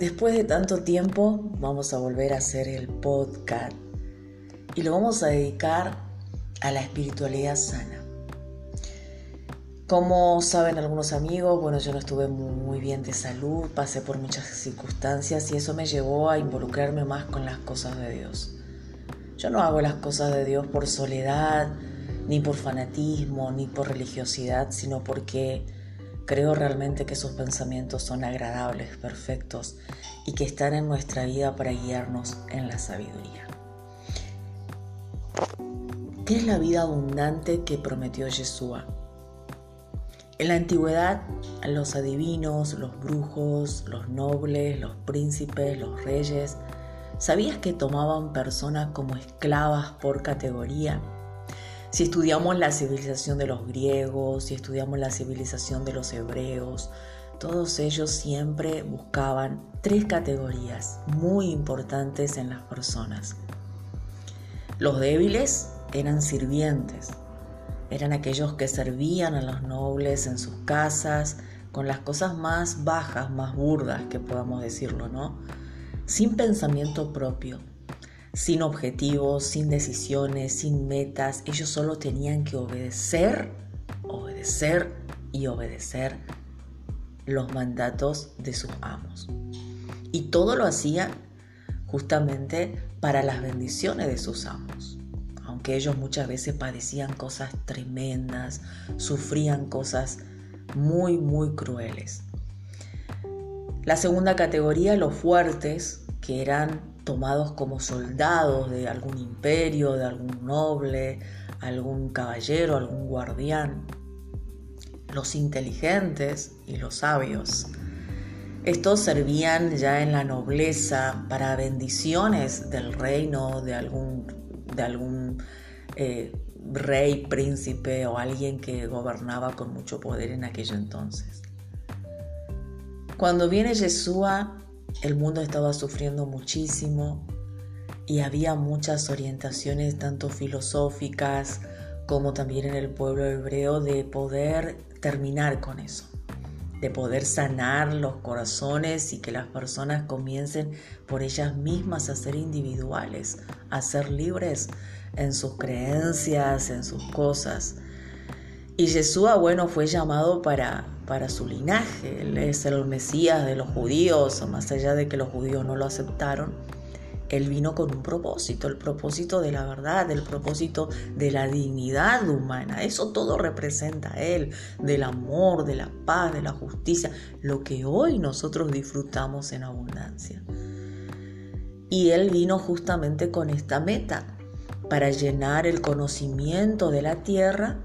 Después de tanto tiempo vamos a volver a hacer el podcast y lo vamos a dedicar a la espiritualidad sana. Como saben algunos amigos, bueno, yo no estuve muy bien de salud, pasé por muchas circunstancias y eso me llevó a involucrarme más con las cosas de Dios. Yo no hago las cosas de Dios por soledad, ni por fanatismo, ni por religiosidad, sino porque Creo realmente que sus pensamientos son agradables, perfectos y que están en nuestra vida para guiarnos en la sabiduría. ¿Qué es la vida abundante que prometió Yeshua? En la antigüedad, los adivinos, los brujos, los nobles, los príncipes, los reyes, ¿sabías que tomaban personas como esclavas por categoría? Si estudiamos la civilización de los griegos, si estudiamos la civilización de los hebreos, todos ellos siempre buscaban tres categorías muy importantes en las personas. Los débiles eran sirvientes, eran aquellos que servían a los nobles en sus casas con las cosas más bajas, más burdas que podamos decirlo, ¿no? Sin pensamiento propio, sin objetivos, sin decisiones, sin metas. Ellos solo tenían que obedecer, obedecer y obedecer los mandatos de sus amos. Y todo lo hacían justamente para las bendiciones de sus amos. Aunque ellos muchas veces padecían cosas tremendas, sufrían cosas muy, muy crueles. La segunda categoría, los fuertes, que eran tomados como soldados de algún imperio, de algún noble, algún caballero, algún guardián, los inteligentes y los sabios. Estos servían ya en la nobleza para bendiciones del reino de algún, de algún eh, rey, príncipe o alguien que gobernaba con mucho poder en aquello entonces. Cuando viene Yeshua el mundo estaba sufriendo muchísimo y había muchas orientaciones tanto filosóficas como también en el pueblo hebreo de poder terminar con eso, de poder sanar los corazones y que las personas comiencen por ellas mismas a ser individuales, a ser libres en sus creencias, en sus cosas. Y Jesús, bueno, fue llamado para, para su linaje. Él es el Mesías de los judíos, más allá de que los judíos no lo aceptaron. Él vino con un propósito, el propósito de la verdad, el propósito de la dignidad humana. Eso todo representa Él, del amor, de la paz, de la justicia, lo que hoy nosotros disfrutamos en abundancia. Y Él vino justamente con esta meta, para llenar el conocimiento de la tierra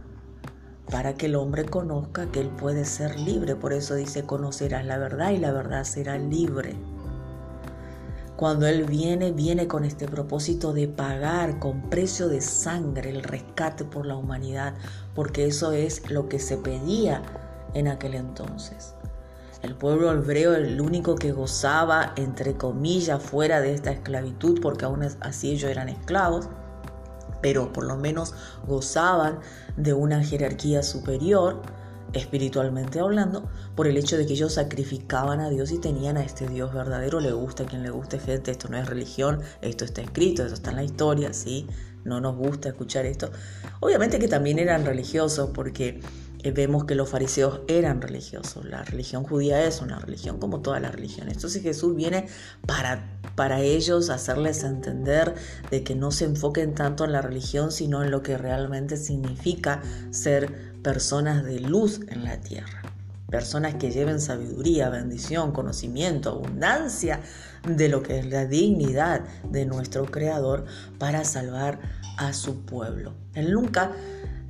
para que el hombre conozca que él puede ser libre. Por eso dice, conocerás la verdad y la verdad será libre. Cuando Él viene, viene con este propósito de pagar con precio de sangre el rescate por la humanidad, porque eso es lo que se pedía en aquel entonces. El pueblo hebreo, el único que gozaba, entre comillas, fuera de esta esclavitud, porque aún así ellos eran esclavos, pero por lo menos gozaban de una jerarquía superior, espiritualmente hablando, por el hecho de que ellos sacrificaban a Dios y tenían a este Dios verdadero. Le gusta a quien le guste, gente, esto no es religión, esto está escrito, esto está en la historia, ¿sí? No nos gusta escuchar esto. Obviamente que también eran religiosos porque vemos que los fariseos eran religiosos. La religión judía es una religión como todas las religiones. Entonces Jesús viene para, para ellos hacerles entender de que no se enfoquen tanto en la religión, sino en lo que realmente significa ser personas de luz en la tierra. Personas que lleven sabiduría, bendición, conocimiento, abundancia de lo que es la dignidad de nuestro Creador para salvar a su pueblo. Él nunca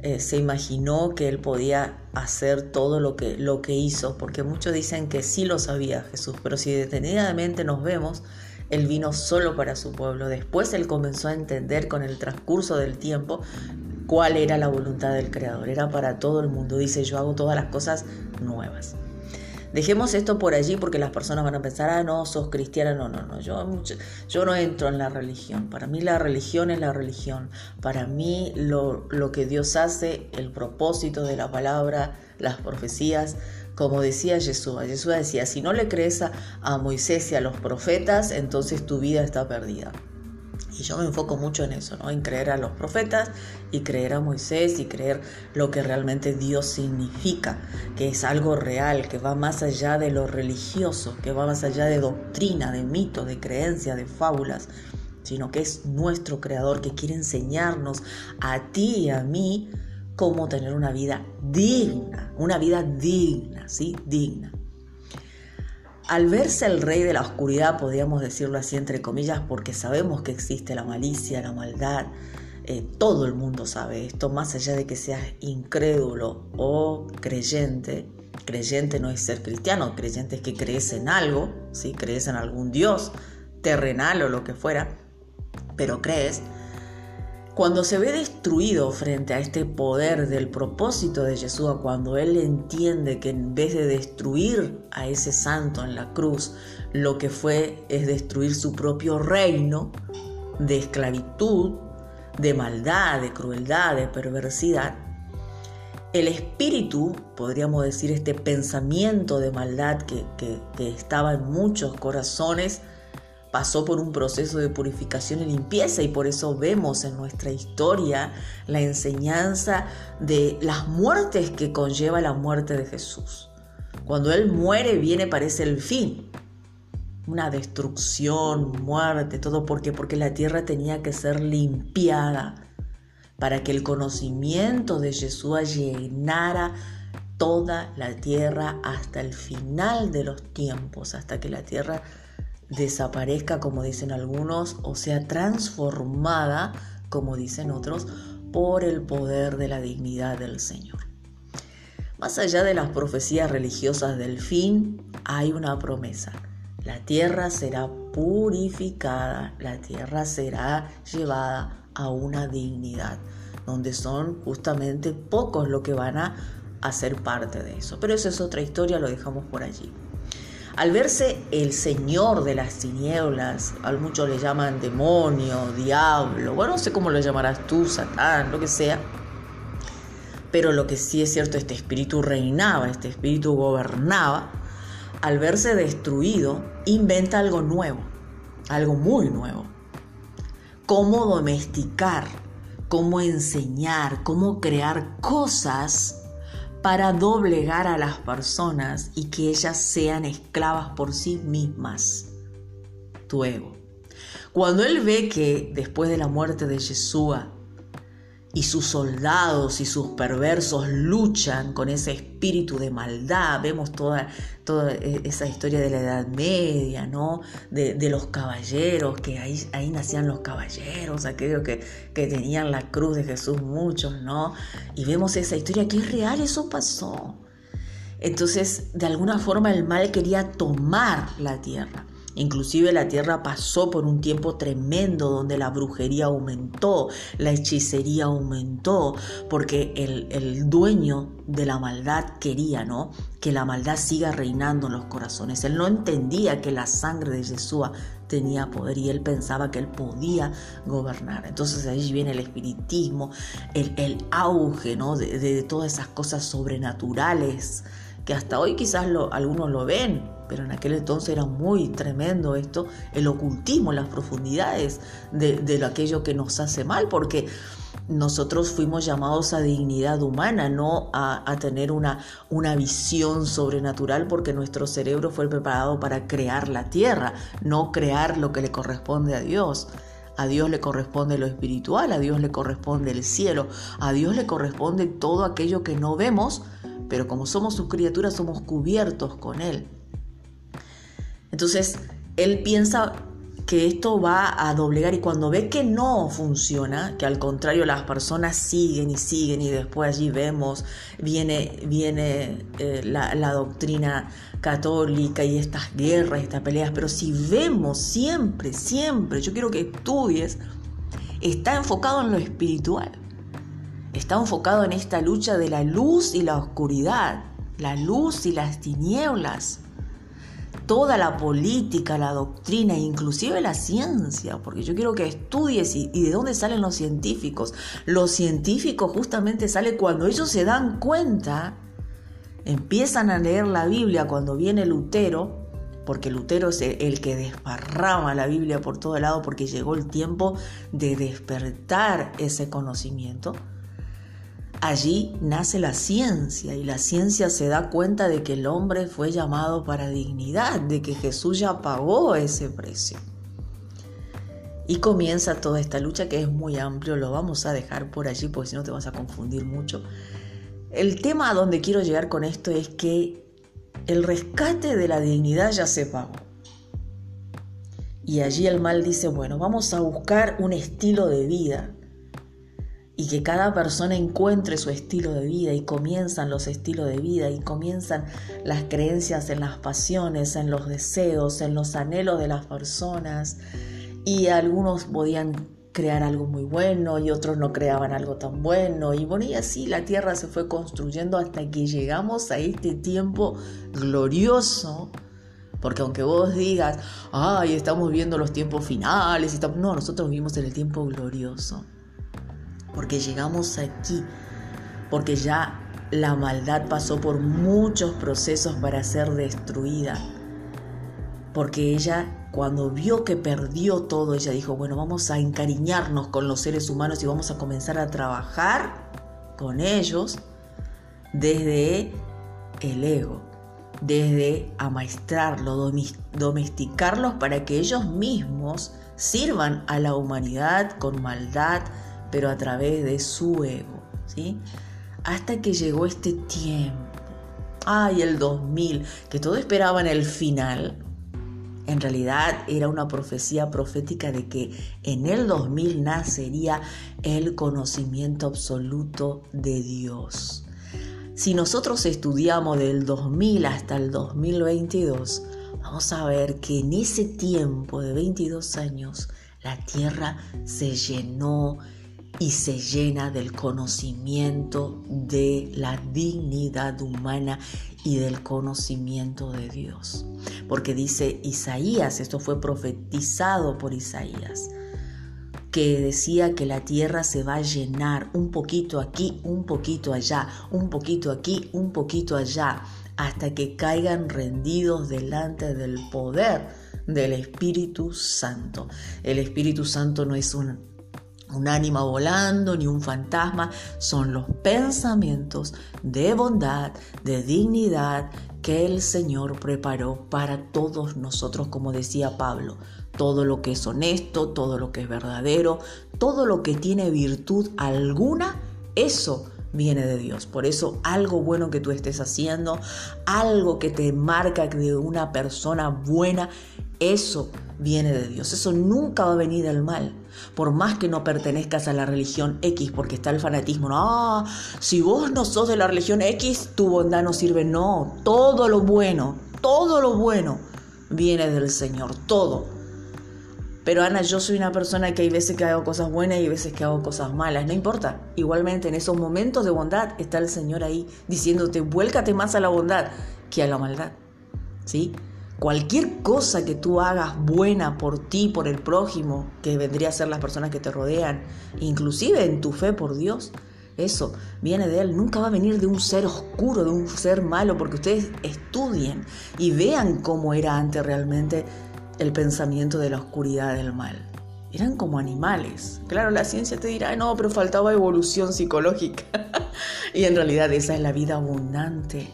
eh, se imaginó que él podía hacer todo lo que, lo que hizo, porque muchos dicen que sí lo sabía Jesús, pero si detenidamente nos vemos, él vino solo para su pueblo. Después él comenzó a entender con el transcurso del tiempo cuál era la voluntad del Creador. Era para todo el mundo. Dice, yo hago todas las cosas nuevas. Dejemos esto por allí porque las personas van a pensar, ah, no, sos cristiana. No, no, no. Yo, yo no entro en la religión. Para mí la religión es la religión. Para mí lo, que Dios hace, el propósito de la palabra, las profecías, como decía Jesús. Jesús decía, si no le crees a Moisés y a los profetas, entonces tu vida está perdida. Y yo me enfoco mucho en eso, ¿no? En creer a los profetas y creer a Moisés y creer lo que realmente Dios significa, que es algo real, que va más allá de lo religioso, que va más allá de doctrina, de mito, de creencia, de fábulas, sino que es nuestro creador que quiere enseñarnos a ti y a mí cómo tener una vida digna, una vida digna, ¿sí? Digna. Al verse el rey de la oscuridad, podríamos decirlo así entre comillas, porque sabemos que existe la malicia, la maldad, eh, todo el mundo sabe esto, más allá de que seas incrédulo o creyente. Creyente no es ser cristiano, creyente es que crees en algo, ¿sí? crees en algún Dios terrenal o lo que fuera, pero crees cuando se ve destruido frente a este poder del propósito de Jesús, cuando Él entiende que en vez de destruir a ese santo en la cruz, lo que fue es destruir su propio reino de esclavitud, de maldad, de crueldad, de perversidad, el espíritu, podríamos decir, este pensamiento de maldad que, que estaba en muchos corazones, pasó por un proceso de purificación y limpieza y por eso vemos en nuestra historia la enseñanza de las muertes que conlleva la muerte de Jesús. Cuando Él muere viene parece el fin, una destrucción, muerte, todo. Porque porque la tierra tenía que ser limpiada para que el conocimiento de Jesús llenara toda la tierra hasta el final de los tiempos, hasta que la tierra desaparezca, como dicen algunos, o sea transformada, como dicen otros, por el poder de la dignidad del Señor. Más allá de las profecías religiosas del fin, hay una promesa. La tierra será purificada, la tierra será llevada a una dignidad, donde son justamente pocos los que van a hacer parte de eso. Pero esa es otra historia, lo dejamos por allí. Al verse el señor de las tinieblas, a muchos le llaman demonio, diablo, bueno, no sé cómo lo llamarás tú, Satán, lo que sea, pero lo que sí es cierto, este espíritu reinaba, este espíritu gobernaba, al verse destruido, inventa algo nuevo, algo muy nuevo. Cómo domesticar, cómo enseñar, cómo crear cosas para doblegar a las personas y que ellas sean esclavas por sí mismas. Tu ego. Cuando él ve que después de la muerte de Yeshua y sus soldados y sus perversos luchan con ese espíritu de maldad. Vemos toda, toda e, esa historia de la Edad Media, ¿no? De, los caballeros, que ahí, ahí nacían los caballeros, aquellos que, que tenían la cruz de Jesús, muchos, ¿no? Y vemos esa historia que es real, eso pasó. Entonces, de alguna forma el mal quería tomar la tierra. Inclusive la tierra pasó por un tiempo tremendo donde la brujería aumentó, la hechicería aumentó, porque el, dueño de la maldad quería, ¿no? Que la maldad siga reinando en los corazones. Él no entendía que la sangre de Jesús tenía poder y él pensaba que él podía gobernar. Entonces ahí viene el espiritismo, el, auge, ¿no? De, todas esas cosas sobrenaturales que hasta hoy quizás algunos lo ven, pero en aquel entonces era muy tremendo esto, el ocultismo, las profundidades de, aquello que nos hace mal, porque nosotros fuimos llamados a dignidad humana, no a, tener una, una, visión sobrenatural, porque nuestro cerebro fue preparado para crear la tierra, no crear lo que le corresponde a Dios. A Dios le corresponde lo espiritual, a Dios le corresponde el cielo, a Dios le corresponde todo aquello que no vemos, pero como somos sus criaturas somos cubiertos con Él. Entonces, él piensa que esto va a doblegar y cuando ve que no funciona, que al contrario las personas siguen y siguen y después allí vemos, viene, viene eh, la, la, doctrina católica y estas guerras, estas peleas, pero si vemos siempre, siempre, yo quiero que estudies, está enfocado en lo espiritual, está enfocado en esta lucha de la luz y la oscuridad la luz y las tinieblas. Toda la política, la doctrina, inclusive la ciencia, porque yo quiero que estudies y, de dónde salen los científicos. Los científicos justamente salen cuando ellos se dan cuenta, empiezan a leer la Biblia cuando viene Lutero, porque Lutero es el que desparrama la Biblia por todo lado, porque llegó el tiempo de despertar ese conocimiento. Allí nace la ciencia y la ciencia se da cuenta de que el hombre fue llamado para dignidad, de que Jesús ya pagó ese precio. Y comienza toda esta lucha que es muy amplio, lo vamos a dejar por allí porque si no te vas a confundir mucho. El tema a donde quiero llegar con esto es que el rescate de la dignidad ya se pagó. Y allí el mal dice, bueno, vamos a buscar un estilo de vida y que cada persona encuentre su estilo de vida y comienzan los estilos de vida y comienzan las creencias en las pasiones, en los deseos, en los anhelos de las personas. Y algunos podían crear algo muy bueno y otros no creaban algo tan bueno y bueno y así la tierra se fue construyendo hasta que llegamos a este tiempo glorioso porque aunque vos digas ay estamos viendo los tiempos finales y no nosotros vivimos en el tiempo glorioso porque llegamos aquí, porque ya la maldad pasó por muchos procesos para ser destruida, porque ella cuando vio que perdió todo, ella dijo, bueno, vamos a encariñarnos con los seres humanos y vamos a comenzar a trabajar con ellos desde el ego, desde amaestrarlos, domesticarlos para que ellos mismos sirvan a la humanidad con maldad, pero a través de su ego, ¿sí? Hasta que llegó este tiempo, ay, el 2000, que todo esperaba en el final, en realidad era una profecía profética de que en el 2000 nacería el conocimiento absoluto de Dios. Si nosotros estudiamos del 2000 hasta el 2022, vamos a ver que en ese tiempo de 22 años la tierra se llenó y se llena del conocimiento de la dignidad humana y del conocimiento de Dios. Porque dice Isaías, esto fue profetizado por Isaías, que decía que la tierra se va a llenar un poquito aquí, un poquito allá, un poquito aquí, un poquito allá, hasta que caigan rendidos delante del poder del Espíritu Santo. El Espíritu Santo no es un un ánima volando ni un fantasma, son los pensamientos de bondad, de dignidad que el Señor preparó para todos nosotros, como decía Pablo. Todo lo que es honesto, todo lo que es verdadero, todo lo que tiene virtud alguna, eso viene de Dios. Por eso algo bueno que tú estés haciendo, algo que te marca de una persona buena, eso viene de Dios. Eso nunca va a venir del mal. Por más que no pertenezcas a la religión X, porque está el fanatismo. No, ah, si vos no sos de la religión X, tu bondad no sirve. No, todo lo bueno, todo lo bueno viene del Señor. Todo. Pero Ana, yo soy una persona que hay veces que hago cosas buenas y hay veces que hago cosas malas. No importa. Igualmente en esos momentos de bondad está el Señor ahí diciéndote, vuélcate más a la bondad que a la maldad. ¿Sí? Cualquier cosa que tú hagas buena por ti, por el prójimo, que vendría a ser las personas que te rodean, inclusive en tu fe por Dios, eso viene de Él. Nunca va a venir de un ser oscuro, de un ser malo, porque ustedes estudien y vean cómo era antes realmente el pensamiento de la oscuridad del mal. Eran como animales. Claro, la ciencia te dirá, no, pero faltaba evolución psicológica. y en realidad esa es la vida abundante.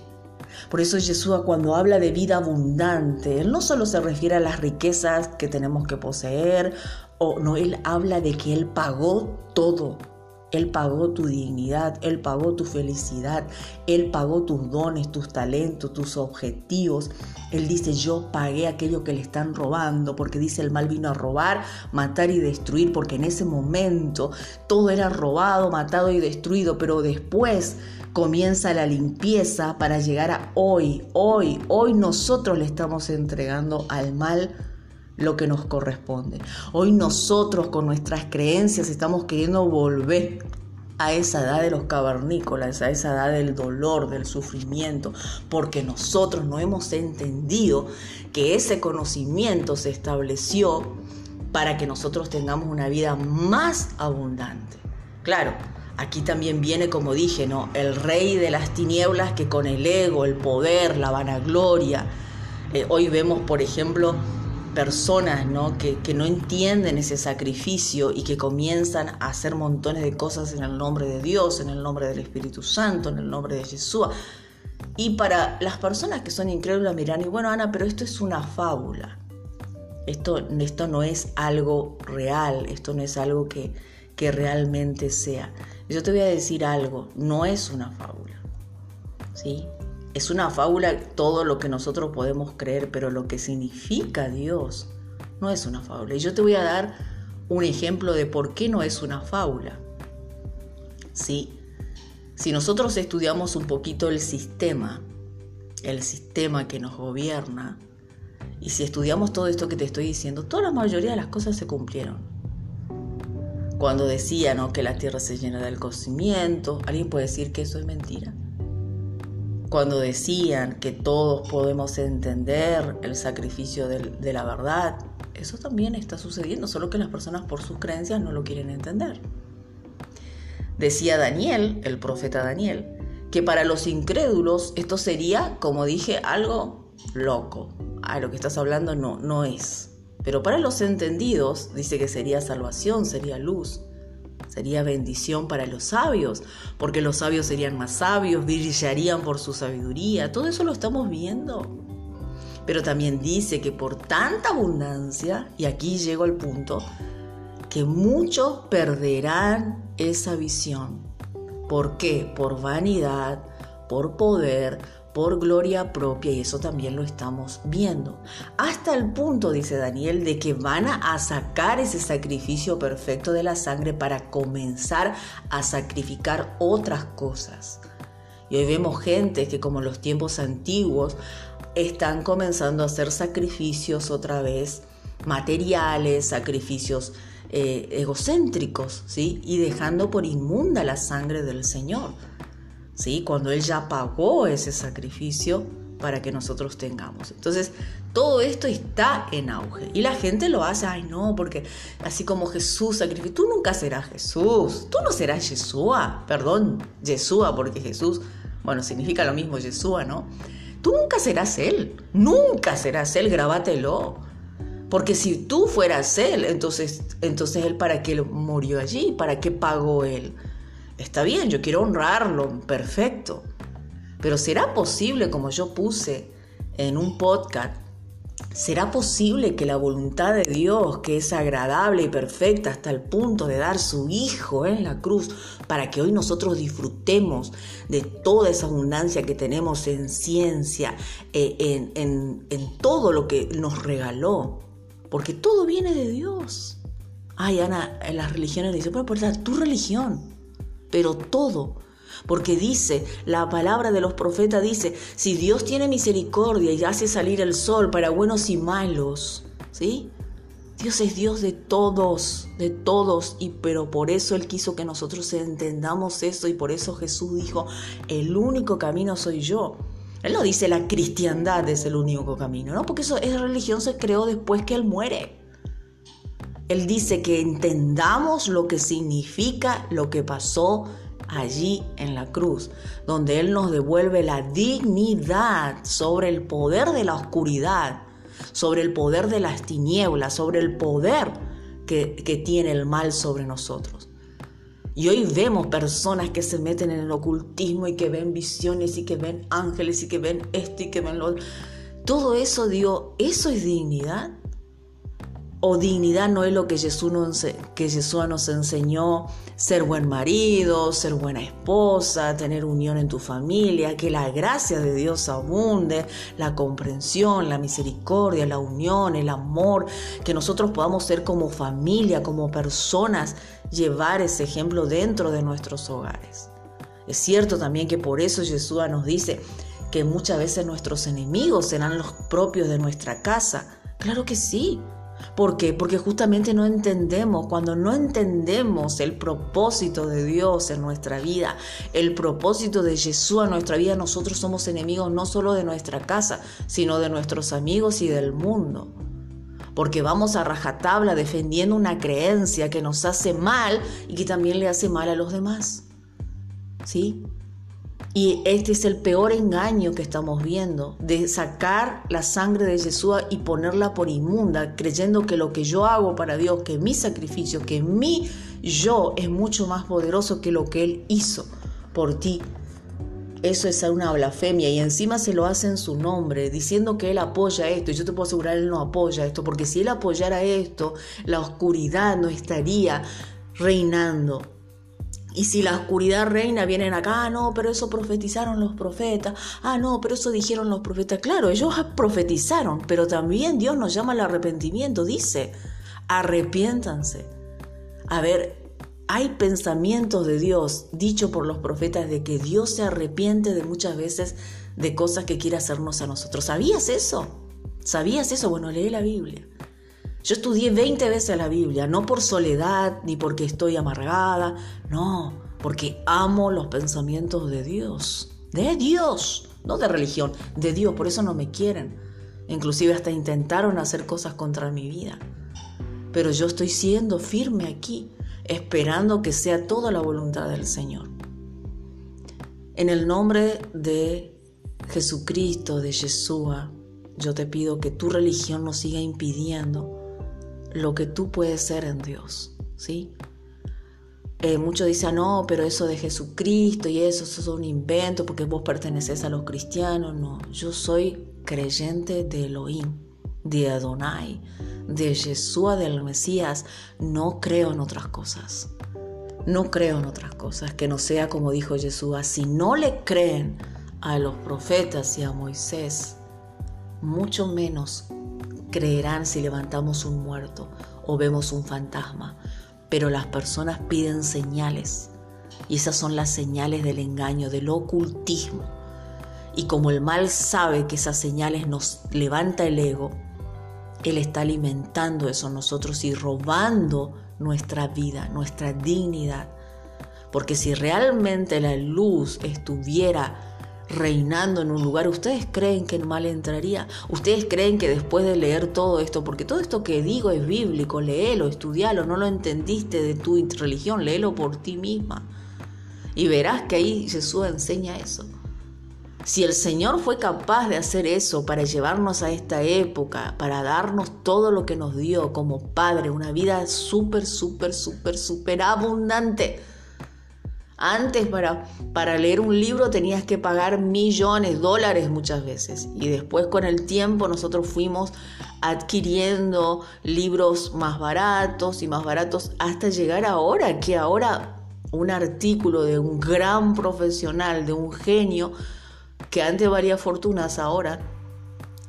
Por eso Jesús cuando habla de vida abundante, Él no solo se refiere a las riquezas que tenemos que poseer, o no, Él habla de que Él pagó todo él pagó tu dignidad, Él pagó tu felicidad, Él pagó tus dones, tus talentos, tus objetivos. Él dice, yo pagué aquello que le están robando, porque dice, el mal vino a robar, matar y destruir, porque en ese momento todo era robado, matado y destruido, pero después comienza la limpieza para llegar a hoy, hoy, hoy nosotros le estamos entregando al mal lo que nos corresponde. Hoy nosotros con nuestras creencias estamos queriendo volver a esa edad de los cavernícolas, a esa edad del dolor, del sufrimiento, porque nosotros no hemos entendido que ese conocimiento se estableció para que nosotros tengamos una vida más abundante. Claro, aquí también viene, como dije, ¿no? El rey de las tinieblas que con el ego, el poder, la vanagloria, eh, hoy vemos, por ejemplo, personas que, no entienden ese sacrificio y que comienzan a hacer montones de cosas en el nombre de Dios, en el nombre del Espíritu Santo, en el nombre de Jesús. Y para las personas que son incrédulas miran y bueno, Ana, pero esto es una fábula. Esto, esto no es algo real, esto no es algo que, que realmente sea. Yo te voy a decir algo, no es una fábula. ¿Sí? Es una fábula todo lo que nosotros podemos creer, pero lo que significa Dios no es una fábula. Y yo te voy a dar un ejemplo de por qué no es una fábula. ¿Sí? Si nosotros estudiamos un poquito el sistema, el sistema que nos gobierna, y si estudiamos todo esto que te estoy diciendo, toda la mayoría de las cosas se cumplieron. Cuando decía que la tierra se llena del conocimiento, ¿alguien puede decir que eso es mentira? Cuando decían que todos podemos entender el sacrificio de, la verdad, eso también está sucediendo, solo que las personas por sus creencias no lo quieren entender. Decía Daniel, el profeta Daniel, que para los incrédulos esto sería, como dije, algo loco. Ah, lo que estás hablando no, no es. Pero para los entendidos dice que sería salvación, sería luz sería bendición para los sabios, porque los sabios serían más sabios, brillarían por su sabiduría, todo eso lo estamos viendo. Pero también dice que por tanta abundancia, y aquí llego al punto, que muchos perderán esa visión. ¿Por qué? Por vanidad, por poder, por gloria propia y eso también lo estamos viendo. Hasta el punto, dice Daniel, de que van a sacar ese sacrificio perfecto de la sangre para comenzar a sacrificar otras cosas. Y hoy vemos gente que como en los tiempos antiguos están comenzando a hacer sacrificios otra vez, materiales, sacrificios eh, egocéntricos, ¿sí? Y dejando por inmunda la sangre del Señor. Cuando Él ya pagó ese sacrificio para que nosotros tengamos. Entonces, todo esto está en auge. Y la gente lo hace, ay no, porque así como Jesús sacrificó, tú nunca serás Jesús, tú no serás Yeshua, perdón, Yeshua, porque Jesús, bueno, significa lo mismo Yeshua, ¿no? Tú nunca serás Él, nunca serás Él, grabátelo. Porque si tú fueras Él, entonces, entonces Él para qué murió allí, para qué pagó Él. Está bien, yo quiero honrarlo, perfecto. Pero ¿será posible, como yo puse en un podcast, ¿será posible que la voluntad de Dios, que es agradable y perfecta hasta el punto de dar su Hijo en la cruz, para que hoy nosotros disfrutemos de toda esa abundancia que tenemos en ciencia, eh, en, todo lo que nos regaló? Porque todo viene de Dios. Ay, Ana, en las religiones dicen, bueno, pues tu religión pero todo. Porque dice, la palabra de los profetas dice, si Dios tiene misericordia y hace salir el sol para buenos y malos, ¿sí? Dios es Dios de todos, de todos, y pero por eso Él quiso que nosotros entendamos eso y por eso Jesús dijo, el único camino soy yo. Él no dice la cristiandad es el único camino, ¿no? Porque eso, esa religión se creó después que Él muere. Él dice que entendamos lo que significa lo que pasó allí en la cruz, donde Él nos devuelve la dignidad sobre el poder de la oscuridad, sobre el poder de las tinieblas, sobre el poder que, que tiene el mal sobre nosotros. Y hoy vemos personas que se meten en el ocultismo y que ven visiones y que ven ángeles y que ven esto y que ven lo Todo eso, digo, ¿eso es dignidad? O dignidad no es lo que Jesús, nos, que Jesús nos enseñó, ser buen marido, ser buena esposa, tener unión en tu familia, que la gracia de Dios abunde, la comprensión, la misericordia, la unión, el amor, que nosotros podamos ser como familia, como personas, llevar ese ejemplo dentro de nuestros hogares. Es cierto también que por eso Jesús nos dice que muchas veces nuestros enemigos serán los propios de nuestra casa. Claro que sí, ¿Por qué? Porque justamente no entendemos, cuando no entendemos el propósito de Dios en nuestra vida, el propósito de Jesús en nuestra vida, nosotros somos enemigos no solo de nuestra casa, sino de nuestros amigos y del mundo. Porque vamos a rajatabla defendiendo una creencia que nos hace mal y que también le hace mal a los demás. ¿Sí? Y este es el peor engaño que estamos viendo, de sacar la sangre de Jesús y ponerla por inmunda, creyendo que lo que yo hago para Dios, que mi sacrificio, que mi yo es mucho más poderoso que lo que Él hizo por ti. Eso es una blasfemia y encima se lo hace en su nombre, diciendo que Él apoya esto. Y yo te puedo asegurar, Él no apoya esto, porque si Él apoyara esto, la oscuridad no estaría reinando. Y si la oscuridad reina, vienen acá, ah, no, pero eso profetizaron los profetas, ah, no, pero eso dijeron los profetas. Claro, ellos profetizaron, pero también Dios nos llama al arrepentimiento, dice, arrepiéntanse. A ver, hay pensamientos de Dios dicho por los profetas de que Dios se arrepiente de muchas veces de cosas que quiere hacernos a nosotros. ¿Sabías eso? ¿Sabías eso? Bueno, lee la Biblia. Yo estudié 20 veces la Biblia, no por soledad ni porque estoy amargada, no, porque amo los pensamientos de Dios, de Dios, no de religión, de Dios, por eso no me quieren. Inclusive hasta intentaron hacer cosas contra mi vida. Pero yo estoy siendo firme aquí, esperando que sea toda la voluntad del Señor. En el nombre de Jesucristo, de Yeshua, yo te pido que tu religión no siga impidiendo lo que tú puedes ser en Dios, ¿sí? Eh, muchos dicen, no, pero eso de Jesucristo y eso, eso es un invento porque vos perteneces a los cristianos. No, yo soy creyente de Elohim, de Adonai, de Yeshua, del Mesías. No creo en otras cosas. No creo en otras cosas que no sea como dijo Yeshua. Si no le creen a los profetas y a Moisés, mucho menos creerán si levantamos un muerto o vemos un fantasma, pero las personas piden señales y esas son las señales del engaño, del ocultismo. Y como el mal sabe que esas señales nos levanta el ego, él está alimentando eso nosotros y robando nuestra vida, nuestra dignidad. Porque si realmente la luz estuviera reinando en un lugar, ¿ustedes creen que el mal entraría? ¿Ustedes creen que después de leer todo esto, porque todo esto que digo es bíblico, léelo, estudialo, no lo entendiste de tu religión, léelo por ti misma. Y verás que ahí Jesús enseña eso. Si el Señor fue capaz de hacer eso para llevarnos a esta época, para darnos todo lo que nos dio como Padre, una vida súper, súper, súper, súper abundante, antes para, para leer un libro tenías que pagar millones, dólares muchas veces. Y después con el tiempo nosotros fuimos adquiriendo libros más baratos y más baratos hasta llegar ahora, que ahora un artículo de un gran profesional, de un genio, que antes valía fortunas, ahora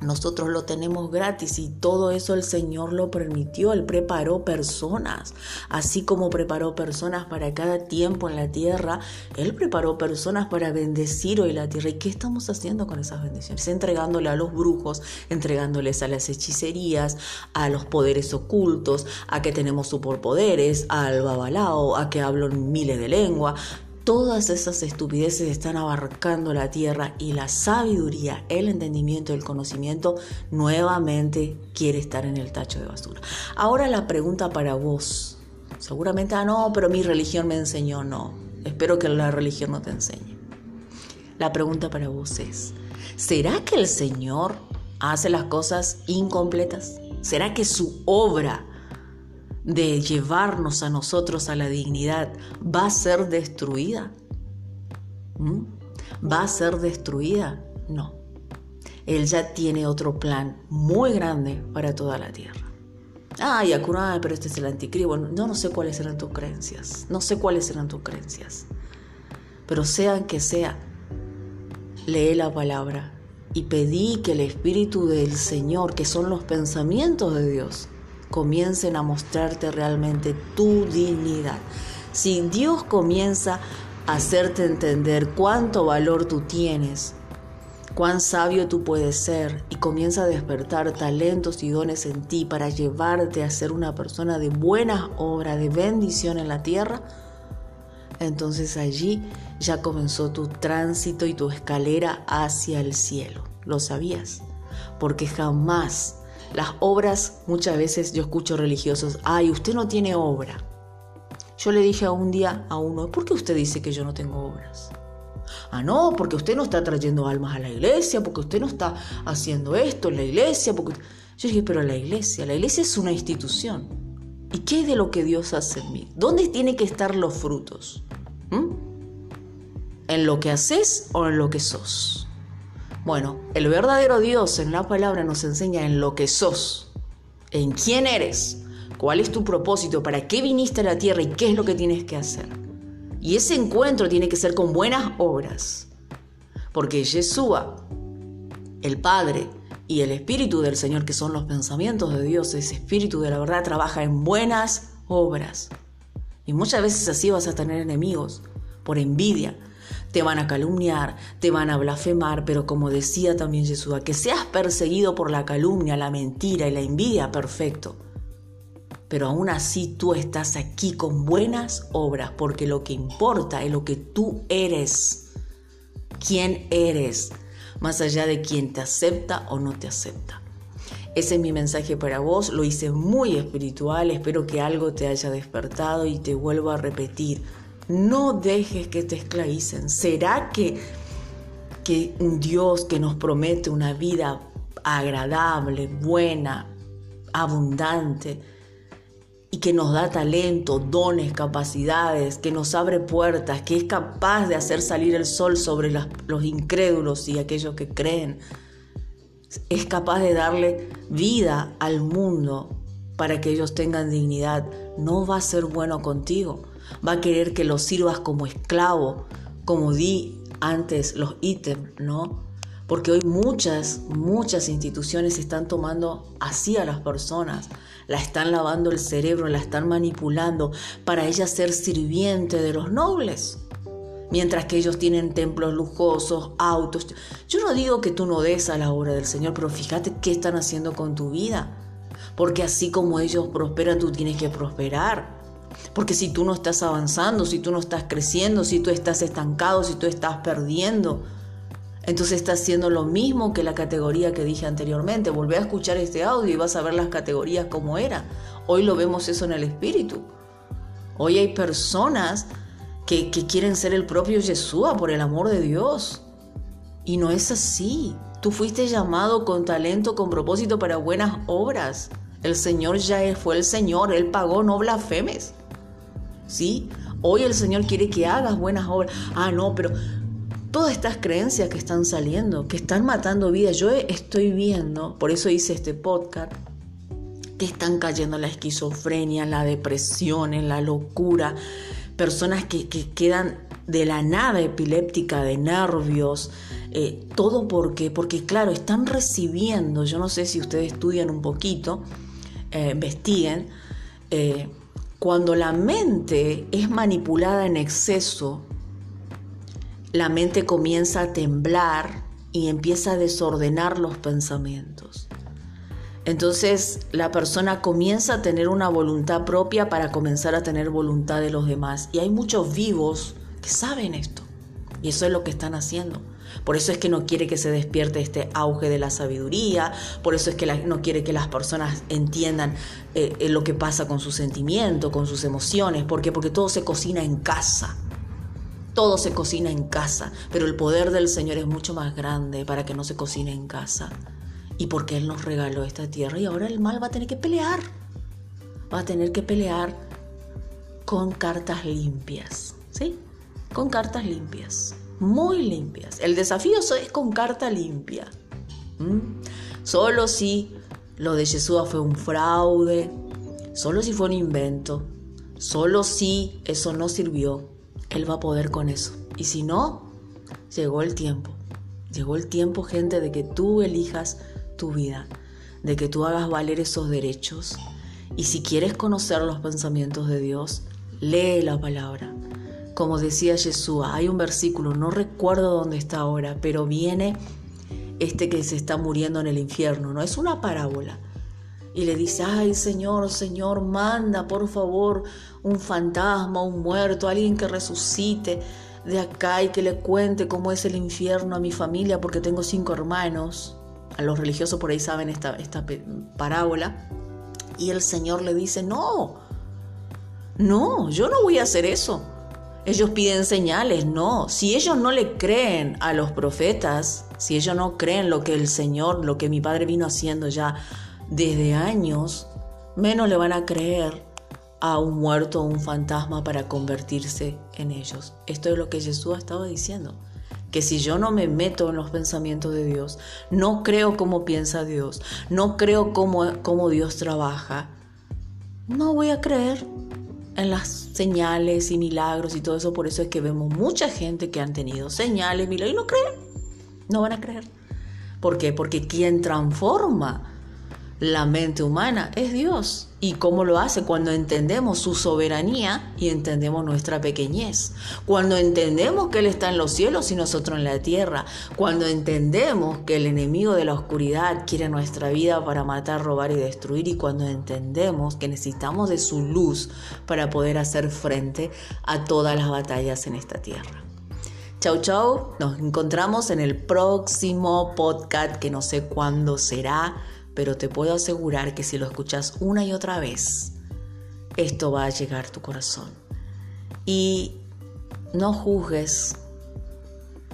nosotros lo tenemos gratis y todo eso el Señor lo permitió. Él preparó personas, así como preparó personas para cada tiempo en la tierra. Él preparó personas para bendecir hoy la tierra. ¿Y qué estamos haciendo con esas bendiciones? Entregándole a los brujos, entregándoles a las hechicerías, a los poderes ocultos, a que tenemos superpoderes, al babalao, a que hablo miles de lenguas Todas esas estupideces están abarcando la tierra y la sabiduría, el entendimiento, el conocimiento nuevamente quiere estar en el tacho de basura. Ahora la pregunta para vos. Seguramente, ah, no, pero mi religión me enseñó, no. Espero que la religión no te enseñe. La pregunta para vos es, ¿será que el Señor hace las cosas incompletas? ¿Será que su obra de llevarnos a nosotros a la dignidad va a ser destruida? ¿Mm? ¿Va a ser destruida? No. Él ya tiene otro plan muy grande para toda la tierra. Ay, Akunai, pero este es el anticristo. no, no sé cuáles eran tus creencias. No sé cuáles eran tus creencias. Pero sean que sea, lee la palabra y pedí que el Espíritu del Señor, que son los pensamientos de Dios, comiencen a mostrarte realmente tu dignidad. Si Dios comienza a hacerte entender cuánto valor tú tienes, cuán sabio tú puedes ser y comienza a despertar talentos y dones en ti para llevarte a ser una persona de buenas obras, de bendición en la tierra, entonces allí ya comenzó tu tránsito y tu escalera hacia el cielo. ¿Lo sabías? Porque jamás las obras, muchas veces yo escucho religiosos, ay, usted no tiene obra. Yo le dije a un día a uno, ¿por qué usted dice que yo no tengo obras? Ah, no, porque usted no está trayendo almas a la iglesia, porque usted no está haciendo esto en la iglesia. Porque... Yo dije, pero la iglesia, la iglesia es una institución. ¿Y qué es de lo que Dios hace en mí? ¿Dónde tienen que estar los frutos? ¿Mm? ¿En lo que haces o en lo que sos? Bueno, el verdadero Dios en la palabra nos enseña en lo que sos, en quién eres, cuál es tu propósito, para qué viniste a la tierra y qué es lo que tienes que hacer. Y ese encuentro tiene que ser con buenas obras. Porque Yeshua, el Padre y el Espíritu del Señor, que son los pensamientos de Dios, ese Espíritu de la verdad, trabaja en buenas obras. Y muchas veces así vas a tener enemigos por envidia. Te van a calumniar, te van a blasfemar, pero como decía también Yeshua, que seas perseguido por la calumnia, la mentira y la envidia, perfecto. Pero aún así tú estás aquí con buenas obras, porque lo que importa es lo que tú eres, quién eres, más allá de quién te acepta o no te acepta. Ese es mi mensaje para vos, lo hice muy espiritual, espero que algo te haya despertado y te vuelvo a repetir, no dejes que te esclavicen. ¿Será que, que un Dios que nos promete una vida agradable, buena, abundante, y que nos da talento, dones, capacidades, que nos abre puertas, que es capaz de hacer salir el sol sobre los incrédulos y aquellos que creen. Es capaz de darle vida al mundo para que ellos tengan dignidad. No va a ser bueno contigo. Va a querer que los sirvas como esclavo, como di antes los ítems, ¿no? Porque hoy muchas, muchas instituciones están tomando así a las personas la están lavando el cerebro, la están manipulando para ella ser sirviente de los nobles. Mientras que ellos tienen templos lujosos, autos. Yo no digo que tú no des a la obra del Señor, pero fíjate qué están haciendo con tu vida. Porque así como ellos prosperan, tú tienes que prosperar. Porque si tú no estás avanzando, si tú no estás creciendo, si tú estás estancado, si tú estás perdiendo, entonces está haciendo lo mismo que la categoría que dije anteriormente. Volvé a escuchar este audio y vas a ver las categorías como era. Hoy lo vemos eso en el espíritu. Hoy hay personas que, que quieren ser el propio Yeshua por el amor de Dios. Y no es así. Tú fuiste llamado con talento, con propósito para buenas obras. El Señor ya fue el Señor, Él pagó, no blasfemes. ¿Sí? Hoy el Señor quiere que hagas buenas obras. Ah, no, pero todas estas creencias que están saliendo, que están matando vidas. Yo estoy viendo, por eso hice este podcast, que están cayendo en la esquizofrenia, en la depresión, la locura. Personas que, quedan de la nada epiléptica, de nervios, eh, todo porque, porque claro, están recibiendo, yo no sé si ustedes estudian un poquito, eh, investiguen, eh, cuando la mente es manipulada en exceso la mente comienza a temblar y empieza a desordenar los pensamientos. Entonces la persona comienza a tener una voluntad propia para comenzar a tener voluntad de los demás. Y hay muchos vivos que saben esto. Y eso es lo que están haciendo. Por eso es que no quiere que se despierte este auge de la sabiduría, por eso es que no quiere que las personas entiendan eh, eh, lo que pasa con sus sentimientos, con sus emociones. ¿Por qué? Porque todo se cocina en casa. Todo se cocina en casa, pero el poder del Señor es mucho más grande para que no se cocine en casa. Y porque Él nos regaló esta tierra y ahora el mal va a tener que pelear. Va a tener que pelear con cartas limpias, ¿sí? Con cartas limpias, muy limpias. El desafío es con carta limpia. Solo si lo de Jesús fue un fraude, solo si fue un invento, solo si eso no sirvió, él va a poder con eso. Y si no, llegó el tiempo. Llegó el tiempo, gente, de que tú elijas tu vida, de que tú hagas valer esos derechos. Y si quieres conocer los pensamientos de Dios, lee la palabra. Como decía Jesús, hay un versículo, no recuerdo dónde está ahora, pero viene este que se está muriendo en el infierno, no es una parábola. Y le dice, ay Señor, Señor, manda por favor un fantasma, un muerto, alguien que resucite de acá y que le cuente cómo es el infierno a mi familia porque tengo cinco hermanos. A los religiosos por ahí saben esta, esta parábola. Y el Señor le dice, no, no, yo no voy a hacer eso. Ellos piden señales, no. Si ellos no le creen a los profetas, si ellos no creen lo que el Señor, lo que mi Padre vino haciendo ya desde años, menos le van a creer a un muerto o un fantasma para convertirse en ellos. Esto es lo que Jesús estaba diciendo. Que si yo no me meto en los pensamientos de Dios, no creo cómo piensa Dios, no creo cómo, cómo Dios trabaja, no voy a creer en las señales y milagros y todo eso. Por eso es que vemos mucha gente que han tenido señales, milagros y no creen. No van a creer. ¿Por qué? Porque quien transforma la mente humana es Dios. ¿Y cómo lo hace? Cuando entendemos su soberanía y entendemos nuestra pequeñez. Cuando entendemos que Él está en los cielos y nosotros en la tierra. Cuando entendemos que el enemigo de la oscuridad quiere nuestra vida para matar, robar y destruir. Y cuando entendemos que necesitamos de su luz para poder hacer frente a todas las batallas en esta tierra. Chau, chau. Nos encontramos en el próximo podcast que no sé cuándo será pero te puedo asegurar que si lo escuchas una y otra vez, esto va a llegar a tu corazón. Y no juzgues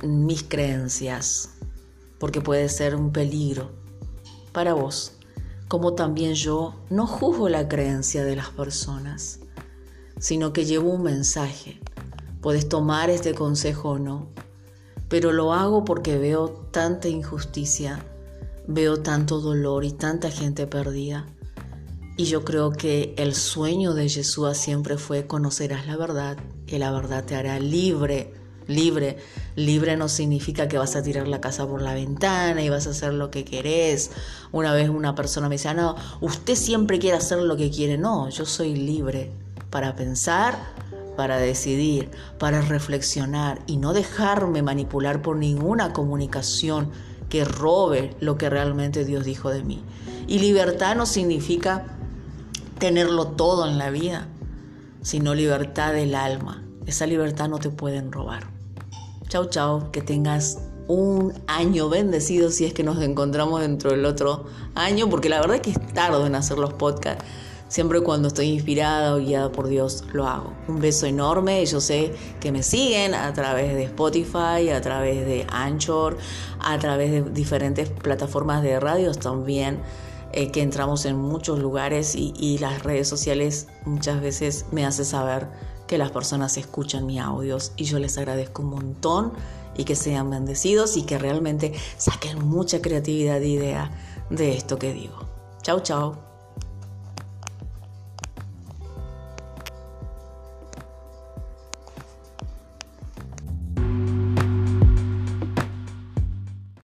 mis creencias, porque puede ser un peligro para vos, como también yo no juzgo la creencia de las personas, sino que llevo un mensaje. Puedes tomar este consejo o no, pero lo hago porque veo tanta injusticia veo tanto dolor y tanta gente perdida. Y yo creo que el sueño de Jesús siempre fue conocerás la verdad, que la verdad te hará libre. Libre, libre no significa que vas a tirar la casa por la ventana y vas a hacer lo que querés. Una vez una persona me decía, no, usted siempre quiere hacer lo que quiere. No, yo soy libre para pensar, para decidir, para reflexionar y no dejarme manipular por ninguna comunicación que robe lo que realmente Dios dijo de mí. Y libertad no significa tenerlo todo en la vida, sino libertad del alma. Esa libertad no te pueden robar. Chau, chau, que tengas un año bendecido si es que nos encontramos dentro del otro año, porque la verdad es que es tarde en hacer los podcasts. Siempre cuando estoy inspirada o guiada por Dios lo hago. Un beso enorme. Yo sé que me siguen a través de Spotify, a través de Anchor, a través de diferentes plataformas de radios también. Eh, que entramos en muchos lugares y, las redes sociales muchas veces me hace saber que las personas escuchan mis audios y yo les agradezco un montón y que sean bendecidos y que realmente saquen mucha creatividad de idea de esto que digo. Chau, chau.